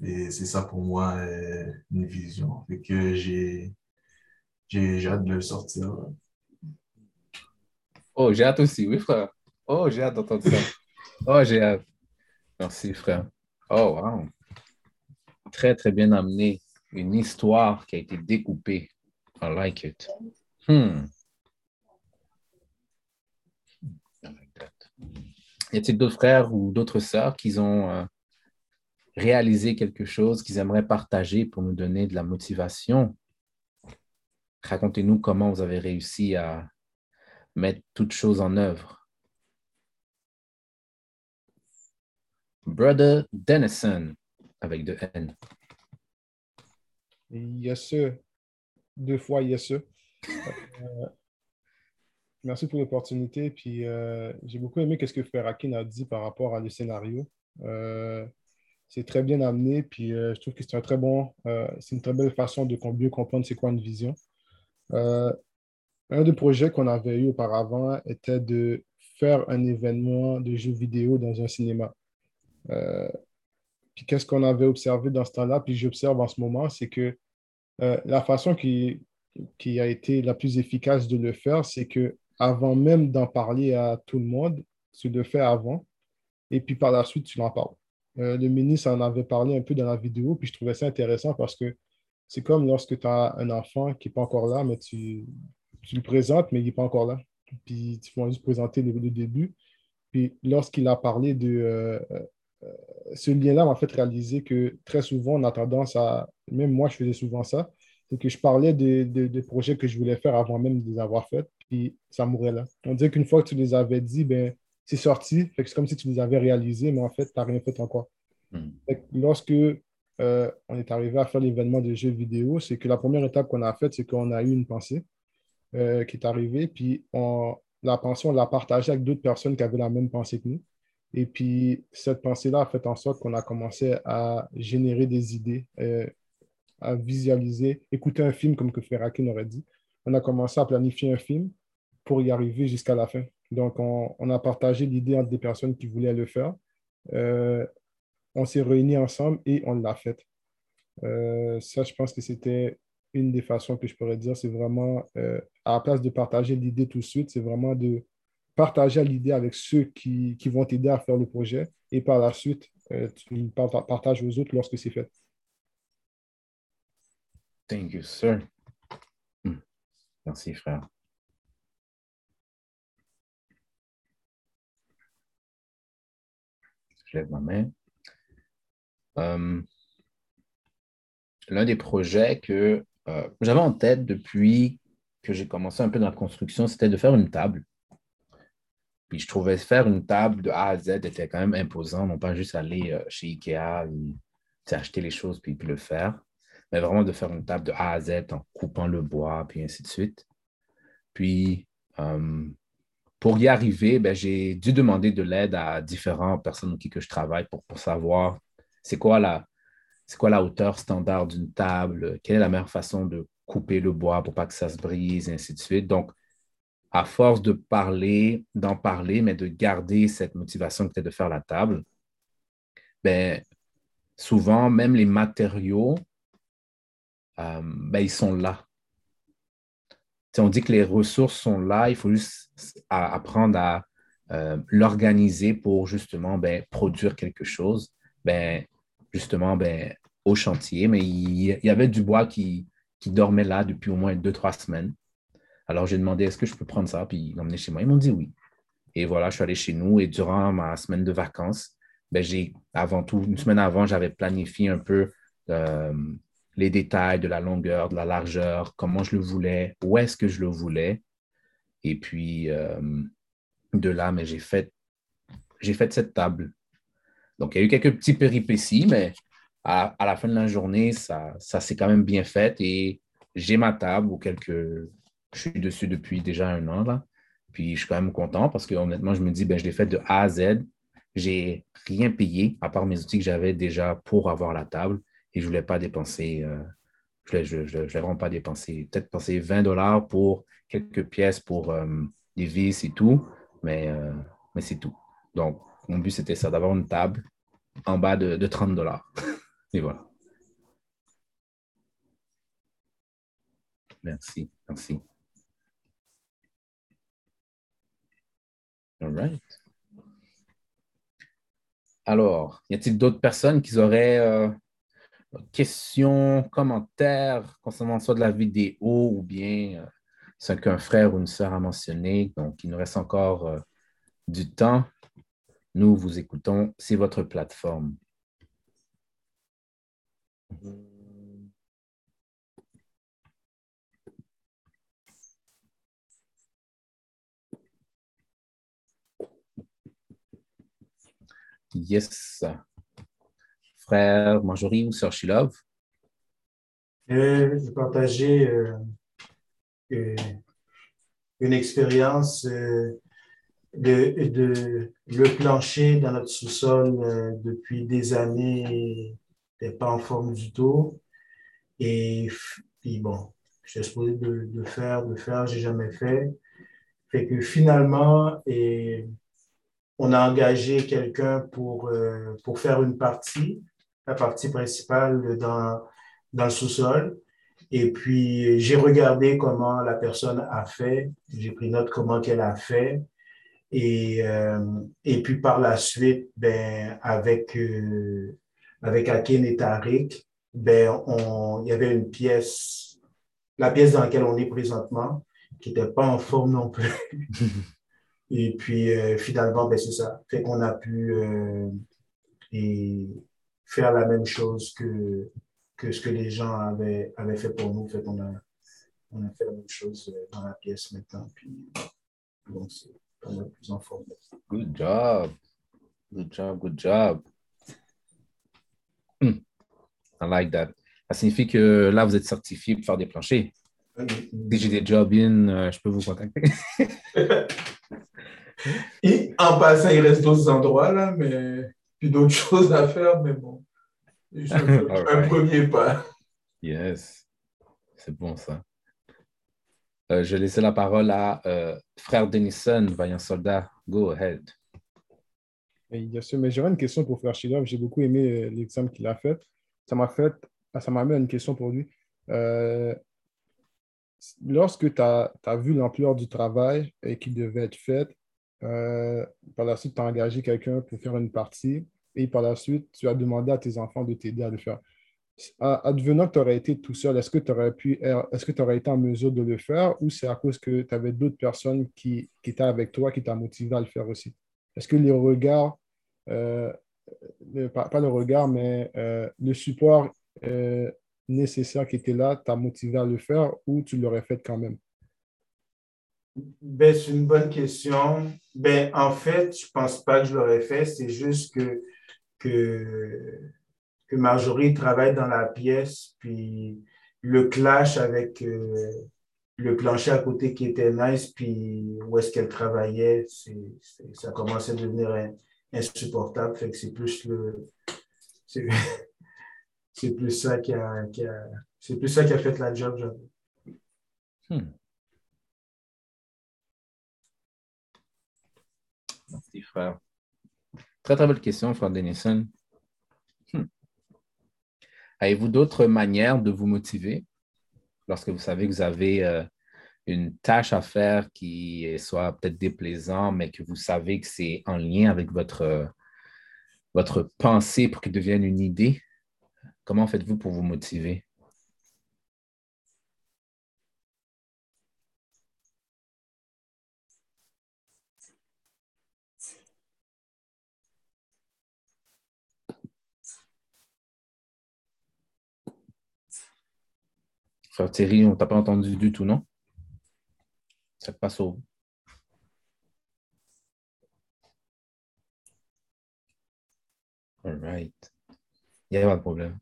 et c'est ça pour moi, euh, une vision. Fait que j'ai j'ai j'ai hâte de le sortir. Oh, j'ai hâte aussi, oui, frère. Oh, j'ai hâte d'entendre ça. Oh, j'ai hâte. Merci, frère. Oh, wow. Très, très bien amené. Une histoire qui a été découpée. I like it. Hmm. I like that. Y a-t-il d'autres frères ou d'autres sœurs qui ont euh, réalisé quelque chose qu'ils aimeraient partager pour nous donner de la motivation? Racontez-nous comment vous avez réussi à mettre toutes choses en œuvre. Brother Dennison, avec deux N. Yes, sir. Deux fois, yes, sir. Euh, merci pour l'opportunité. Puis euh, j'ai beaucoup aimé ce que Frère Akin a dit par rapport à le scénario. Euh, c'est très bien amené. Puis euh, je trouve que c'est un très bon, c'est une très belle façon de mieux comprendre c'est quoi une vision. Un des projets qu'on avait eu auparavant était de faire un événement de jeux vidéo dans un cinéma. Puis qu'est-ce qu'on avait observé dans ce temps-là, puis j'observe en ce moment, c'est que la façon qui, qui a été la plus efficace de le faire, c'est que avant même d'en parler à tout le monde, tu le fais avant, et puis par la suite, tu en parles. Euh, le ministre en avait parlé un peu dans la vidéo, puis je trouvais ça intéressant parce que c'est comme lorsque tu as un enfant qui n'est pas encore là, mais tu, tu le présentes, mais il n'est pas encore là. Puis tu vas juste présenter le, le début. Puis lorsqu'il a parlé de euh, euh, ce lien-là, m'a fait réaliser que très souvent, on a tendance à, même moi, je faisais souvent ça, c'est que je parlais des de, de projets que je voulais faire avant même de les avoir faits, puis ça mourait là. On dirait qu'une fois que tu les avais dit, ben, c'est sorti, fait que c'est comme si tu les avais réalisés, mais en fait, tu n'as rien fait encore. Fait que lorsque euh, on est arrivé à faire l'événement de jeux vidéo, c'est que la première étape qu'on a faite, c'est qu'on a eu une pensée euh, qui est arrivée, puis on, la pensée, on l'a partagée avec d'autres personnes qui avaient la même pensée que nous. Et puis, cette pensée-là a fait en sorte qu'on a commencé à générer des idées, euh, à visualiser, écouter un film, comme que Ferrakin aurait dit. On a commencé à planifier un film pour y arriver jusqu'à la fin. Donc, on, a partagé l'idée entre des personnes qui voulaient le faire. Euh, on s'est réunis ensemble et on l'a fait. Euh, ça, je pense que c'était une des façons que je pourrais dire, c'est vraiment, euh, à la place de partager l'idée tout de suite, c'est vraiment de partager l'idée avec ceux qui, qui vont t'aider à faire le projet et par la suite, tu par- partages aux autres lorsque c'est fait. Thank you, sir. Hmm. Merci, frère. Lève ma main. Euh, L'un des projets que euh, j'avais en tête depuis que j'ai commencé un peu dans la construction, c'était de faire une table. Puis je trouvais faire une table de A à Z était quand même imposant, non pas juste aller euh, chez Ikea et acheter les choses puis, puis le faire, mais vraiment de faire une table de A à Z en coupant le bois, puis ainsi de suite. Puis, pour y arriver, ben, j'ai dû demander de l'aide à différentes personnes avec qui que je travaille pour, savoir c'est quoi la, c'est quoi la hauteur standard d'une table, quelle est la meilleure façon de couper le bois pour pas que ça se brise, et ainsi de suite. Donc, à force de parler, d'en parler, mais de garder cette motivation que était de faire la table, ben, souvent, même les matériaux, euh, ben, ils sont là. On dit que les ressources sont là, il faut juste apprendre à euh, l'organiser pour justement ben, produire quelque chose. Ben, justement, ben, au chantier, mais il, y avait du bois qui, dormait là depuis au moins deux, trois semaines. Alors, j'ai demandé est-ce que je peux prendre ça, puis l'emmener chez moi. Ils m'ont dit oui. Et voilà, je suis allé chez nous et durant ma semaine de vacances, j'ai, avant tout, une semaine avant, j'avais planifié un peu euh, les détails de la longueur, de la largeur, comment je le voulais, où est-ce que je le voulais. Et puis, euh, de là, mais j'ai fait, j'ai fait cette table. Donc, il y a eu quelques petits péripéties, mais à, à la fin de la journée, ça, ça s'est quand même bien fait et j'ai ma table ou quelques. Je suis dessus depuis déjà un an, là. Puis je suis quand même content parce que honnêtement, je me dis, ben, je l'ai fait de A à Z. J'ai rien payé à part mes outils que j'avais déjà pour avoir la table et je ne voulais pas dépenser, euh, je ne vais vraiment pas dépenser. Peut-être penser 20 dollars pour quelques pièces pour euh, des vis et tout, mais, euh, mais c'est tout. Donc, mon but, c'était ça, d'avoir une table en bas de, de 30 dollars. et voilà. Merci, merci. All right. Alors, y a-t-il d'autres personnes qui auraient questions, commentaires concernant soit de la vidéo ou bien euh, c'est qu'un frère ou une sœur a mentionné? Donc, il nous reste encore euh, du temps. Nous vous écoutons. C'est votre plateforme. Yes. Frère Marjorie ou Sœur Shilov? Euh, J'ai partagé euh, euh, une expérience euh, de, de, le plancher dans notre sous-sol euh, depuis des années n'était pas en forme du tout. Et puis bon, j'étais supposé de, faire, de faire, j'ai jamais fait. Fait que finalement, et on a engagé quelqu'un pour, pour faire une partie, la partie principale dans, dans le sous-sol. Et puis, j'ai regardé comment la personne a fait. J'ai pris note comment qu'elle a fait. Et, euh, et puis, par la suite, ben, avec, euh, avec Akin et Tariq, ben, on, il y avait une pièce, la pièce dans laquelle on est présentement, qui n'était pas en forme non plus. Et puis, euh, finalement, ben, c'est ça. Fait qu'on a pu et faire la même chose que, que ce que les gens avaient, avaient fait pour nous. Fait qu'on a, on a fait la même chose euh, dans la pièce maintenant. Puis, donc, c'est plus en forme. Good job. Good job, good job. Hmm. I like that. Ça signifie que là, vous êtes certifié pour faire des planchers. Si j'ai des jobs in, euh, je peux vous contacter. Et en passant, il reste d'autres endroits là, mais puis d'autres choses à faire, mais bon. C'est un, premier pas. Yes. C'est bon, ça. Euh, je vais laisser la parole à euh, frère Denison, vaillant soldat. Go ahead. Oui, bien sûr, mais j'aurais une question pour Frère Shilov. J'ai beaucoup aimé euh, l'exemple qu'il a fait. Ça m'a fait, ah, ça m'a amené à une question pour lui. Euh, lorsque tu as, vu l'ampleur du travail et qui devait être fait, euh, par la suite, tu as engagé quelqu'un pour faire une partie et par la suite, tu as demandé à tes enfants de t'aider à le faire. Advenant que tu aurais été tout seul, est-ce que tu aurais pu, est-ce que tu aurais été en mesure de le faire ou c'est à cause que tu avais d'autres personnes qui, étaient avec toi qui t'ont motivé à le faire aussi? Est-ce que les regards, euh, le- pas, pas le regard, mais euh, le support nécessaire qui était là t'a motivé à le faire ou tu l'aurais fait quand même? Ben, c'est une bonne question. Ben, en fait, je pense pas que je l'aurais fait. C'est juste que, que, Marjorie travaille dans la pièce, puis le clash avec euh, le plancher à côté qui était nice, puis où est-ce qu'elle travaillait, c'est- ça commençait à devenir in- insupportable. Fait que c'est plus le, c'est, plus ça qui a, plus ça qui a fait la job, j'avoue. Hmm. Frère. Très, très belle question, frère Denison. Hmm. Avez-vous d'autres manières de vous motiver lorsque vous savez que vous avez euh, une tâche à faire qui soit peut-être déplaisant, mais que vous savez que c'est en lien avec votre, votre pensée pour qu'il devienne une idée? Comment faites-vous pour vous motiver? Frère Thierry, on t'a pas entendu du tout, non? Ça passe au. All right. Il n'y a pas de problème.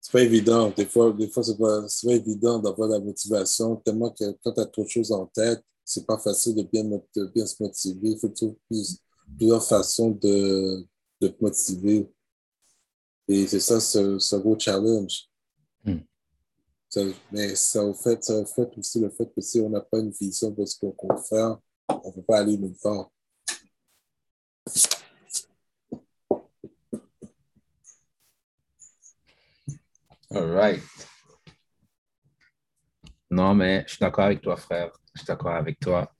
C'est pas évident. Des fois, des fois c'est pas évident d'avoir la motivation, tellement que quand tu as trop de choses en tête, c'est pas facile de bien, de bien se motiver. Il faut trouver plusieurs façons de, de te motiver. Et c'est ça, ce gros challenge. Hmm. mais ça au fait, ça fait aussi le fait que si on n'a pas une vision de ce qu'on veut faire, on ne peut pas aller nulle part. All right. Non, mais je suis d'accord avec toi, frère. Je suis d'accord avec toi.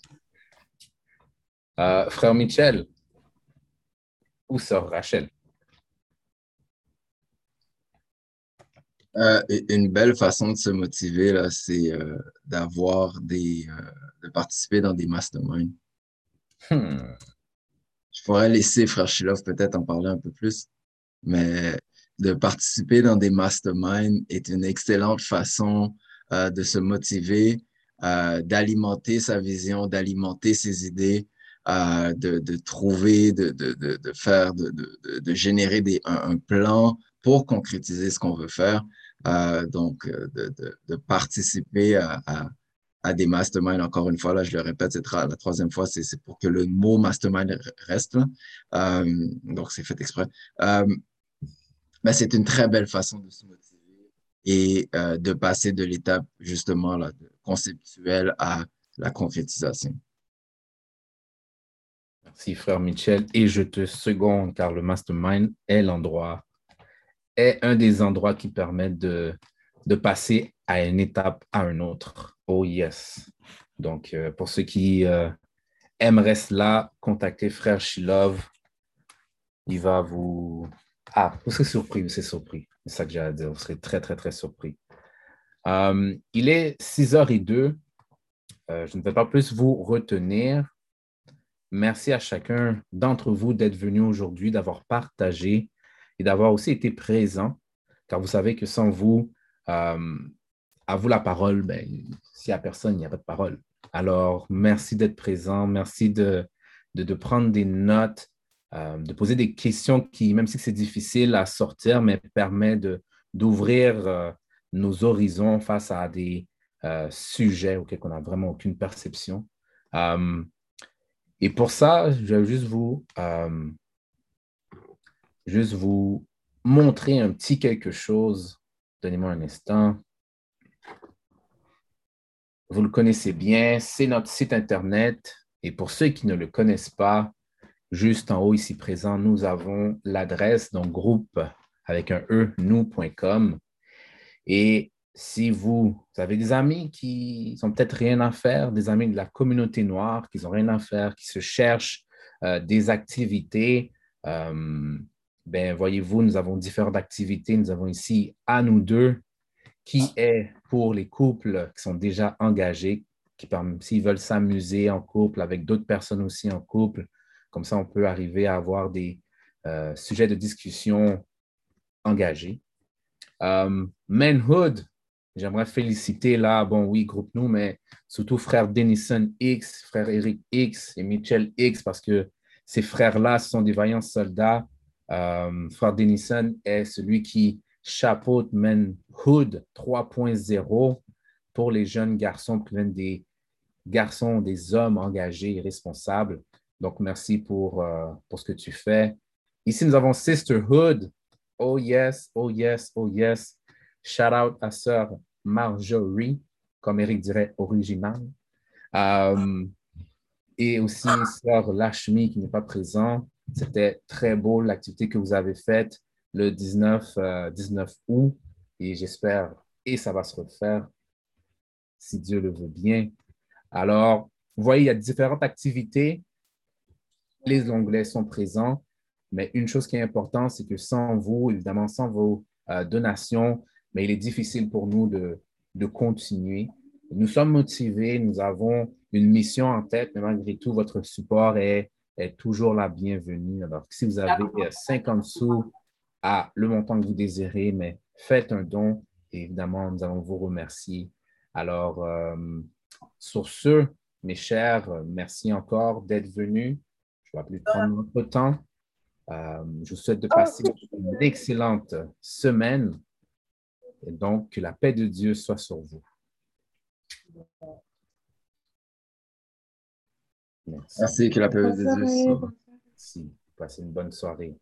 Euh, frère Michel, où sort Rachel? Euh, une belle façon de se motiver, là, c'est euh, d'avoir des. de participer dans des masterminds. Hmm. Je pourrais laisser Frère Shilov peut-être en parler un peu plus, mais de participer dans des masterminds est une excellente façon de se motiver, euh, d'alimenter sa vision, d'alimenter ses idées, euh, de, trouver, de, faire, de, générer des, un, plan pour concrétiser ce qu'on veut faire. donc, de, participer à, des masterminds. Encore une fois, là, je le répète, c'est la troisième fois, c'est pour que le mot mastermind reste. Donc, c'est fait exprès mais c'est une très belle façon de se motiver et euh, de passer de l'étape justement là, conceptuelle à la concrétisation. Merci, frère Michel. Et je te seconde, car le mastermind est l'endroit, est un des endroits qui permettent de, de passer à une étape à une autre. Oh yes. Donc, euh, pour ceux qui euh, aimeraient cela, contactez frère Shilov. Il va vous, ah, vous serez surpris, serez surpris. C'est ça que j'ai à dire. Vous serez très, très, très surpris. Euh, il est 6h02. Euh, je ne vais pas plus vous retenir. Merci à chacun d'entre vous d'être venu aujourd'hui, d'avoir partagé et d'avoir aussi été présent, car vous savez que sans vous, euh, à vous la parole, ben, s'il n'y a personne, il n'y a pas de parole. Alors, merci d'être présent, merci de, de prendre des notes, euh, de poser des questions qui, même si c'est difficile à sortir, mais permet d'ouvrir euh, nos horizons face à des euh, sujets auxquels on n'a vraiment aucune perception. et pour ça, je vais juste vous, juste vous montrer un petit quelque chose. Donnez-moi un instant. Vous le connaissez bien, c'est notre site Internet. Et pour ceux qui ne le connaissent pas, Juste en haut, ici présent, nous avons l'adresse, donc groupe avec un E, nous.com. Et si vous, avez des amis qui n'ont peut-être rien à faire, des amis de la communauté noire qui n'ont rien à faire, qui se cherchent euh, des activités, euh, ben, voyez-vous, nous avons différentes activités. Nous avons ici à nous deux, qui est pour les couples qui sont déjà engagés, qui, s'ils veulent s'amuser en couple avec d'autres personnes aussi en couple, comme ça, on peut arriver à avoir des euh, sujets de discussion engagés. Um, Manhood, j'aimerais féliciter là, bon oui, groupe nous, mais surtout frère Denison X, frère Eric X et Michel X, parce que ces frères-là sont des vaillants soldats. Um, frère Denison est celui qui chapeaute Manhood 3.0 pour les jeunes garçons qui viennent des garçons, des hommes engagés et responsables. Donc, merci pour, euh, pour ce que tu fais. Ici, nous avons Sisterhood. Oh yes, oh yes, oh yes. Shout out à sœur Marjorie, comme Eric dirait, original. Euh, et aussi sœur Lashmi qui n'est pas présent. C'était très beau l'activité que vous avez faite le 19, 19 euh, août et j'espère, et ça va se refaire si Dieu le veut bien. Alors, vous voyez, il y a différentes activités les onglets sont présents, mais une chose qui est importante, c'est que sans vous, évidemment, sans vos euh, donations, mais il est difficile pour nous de, continuer. Nous sommes motivés, nous avons une mission en tête, mais malgré tout, votre support est, est toujours la bienvenue. Alors, si vous avez 50 euh, sous à le montant que vous désirez, mais faites un don et évidemment, nous allons vous remercier. Alors, euh, sur ce, mes chers, merci encore d'être venus ne va plus prendre notre temps. Euh, je vous souhaite de passer une excellente semaine et donc que la paix de Dieu soit sur vous. Merci, que la paix de Dieu soit. Merci. Passez une bonne soirée.